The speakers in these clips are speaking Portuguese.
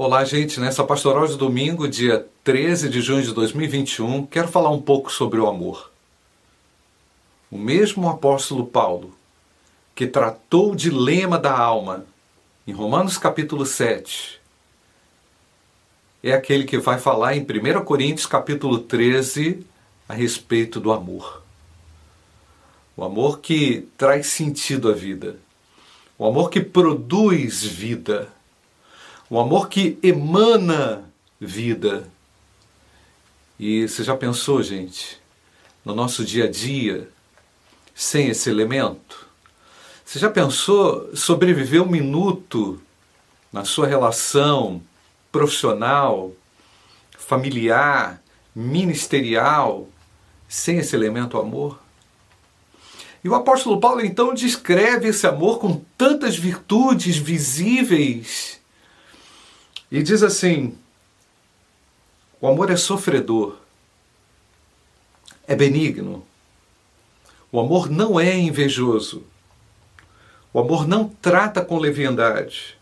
Olá, gente. Nessa pastoral de domingo, dia 13 de junho de 2021, quero falar um pouco sobre o amor. O mesmo apóstolo Paulo, que tratou o dilema da alma em Romanos capítulo 7, é aquele que vai falar em 1 Coríntios capítulo 13 a respeito do amor. O amor que traz sentido à vida. O amor que produz vida um amor que emana vida. E você já pensou, gente, no nosso dia a dia, sem esse elemento? Você já pensou sobreviver um minuto na sua relação profissional, familiar, ministerial, sem esse elemento amor? E o apóstolo Paulo então descreve esse amor com tantas virtudes visíveis e diz assim: o amor é sofredor, é benigno. O amor não é invejoso. O amor não trata com leviandade.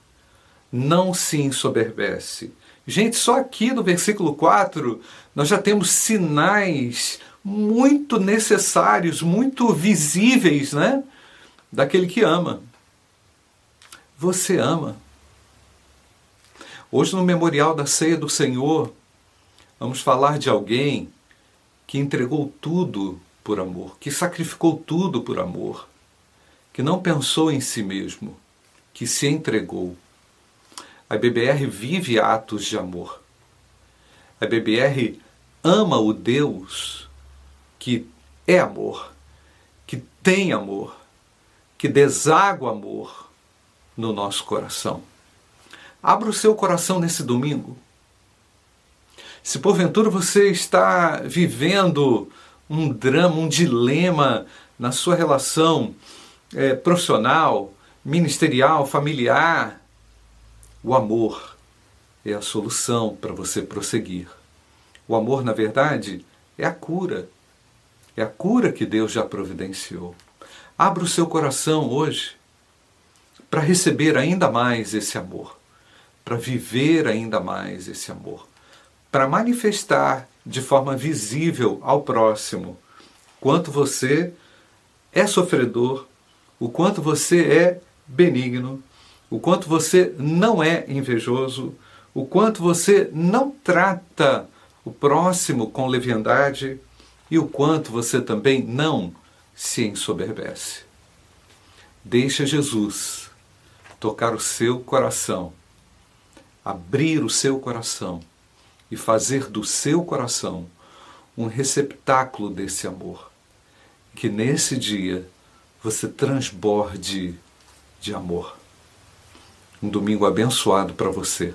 Não se ensoberbece. Gente, só aqui no versículo 4 nós já temos sinais muito necessários, muito visíveis, né? Daquele que ama. Você ama. Hoje, no memorial da ceia do Senhor, vamos falar de alguém que entregou tudo por amor, que sacrificou tudo por amor, que não pensou em si mesmo, que se entregou. A BBR vive atos de amor. A BBR ama o Deus que é amor, que tem amor, que deságua amor no nosso coração. Abra o seu coração nesse domingo. Se porventura você está vivendo um drama, um dilema na sua relação é, profissional, ministerial, familiar, o amor é a solução para você prosseguir. O amor, na verdade, é a cura. É a cura que Deus já providenciou. Abra o seu coração hoje para receber ainda mais esse amor para viver ainda mais esse amor, para manifestar de forma visível ao próximo quanto você é sofredor, o quanto você é benigno, o quanto você não é invejoso, o quanto você não trata o próximo com leviandade e o quanto você também não se ensoberbece. Deixa Jesus tocar o seu coração abrir o seu coração e fazer do seu coração um receptáculo desse amor. Que nesse dia você transborde de amor. Um domingo abençoado para você.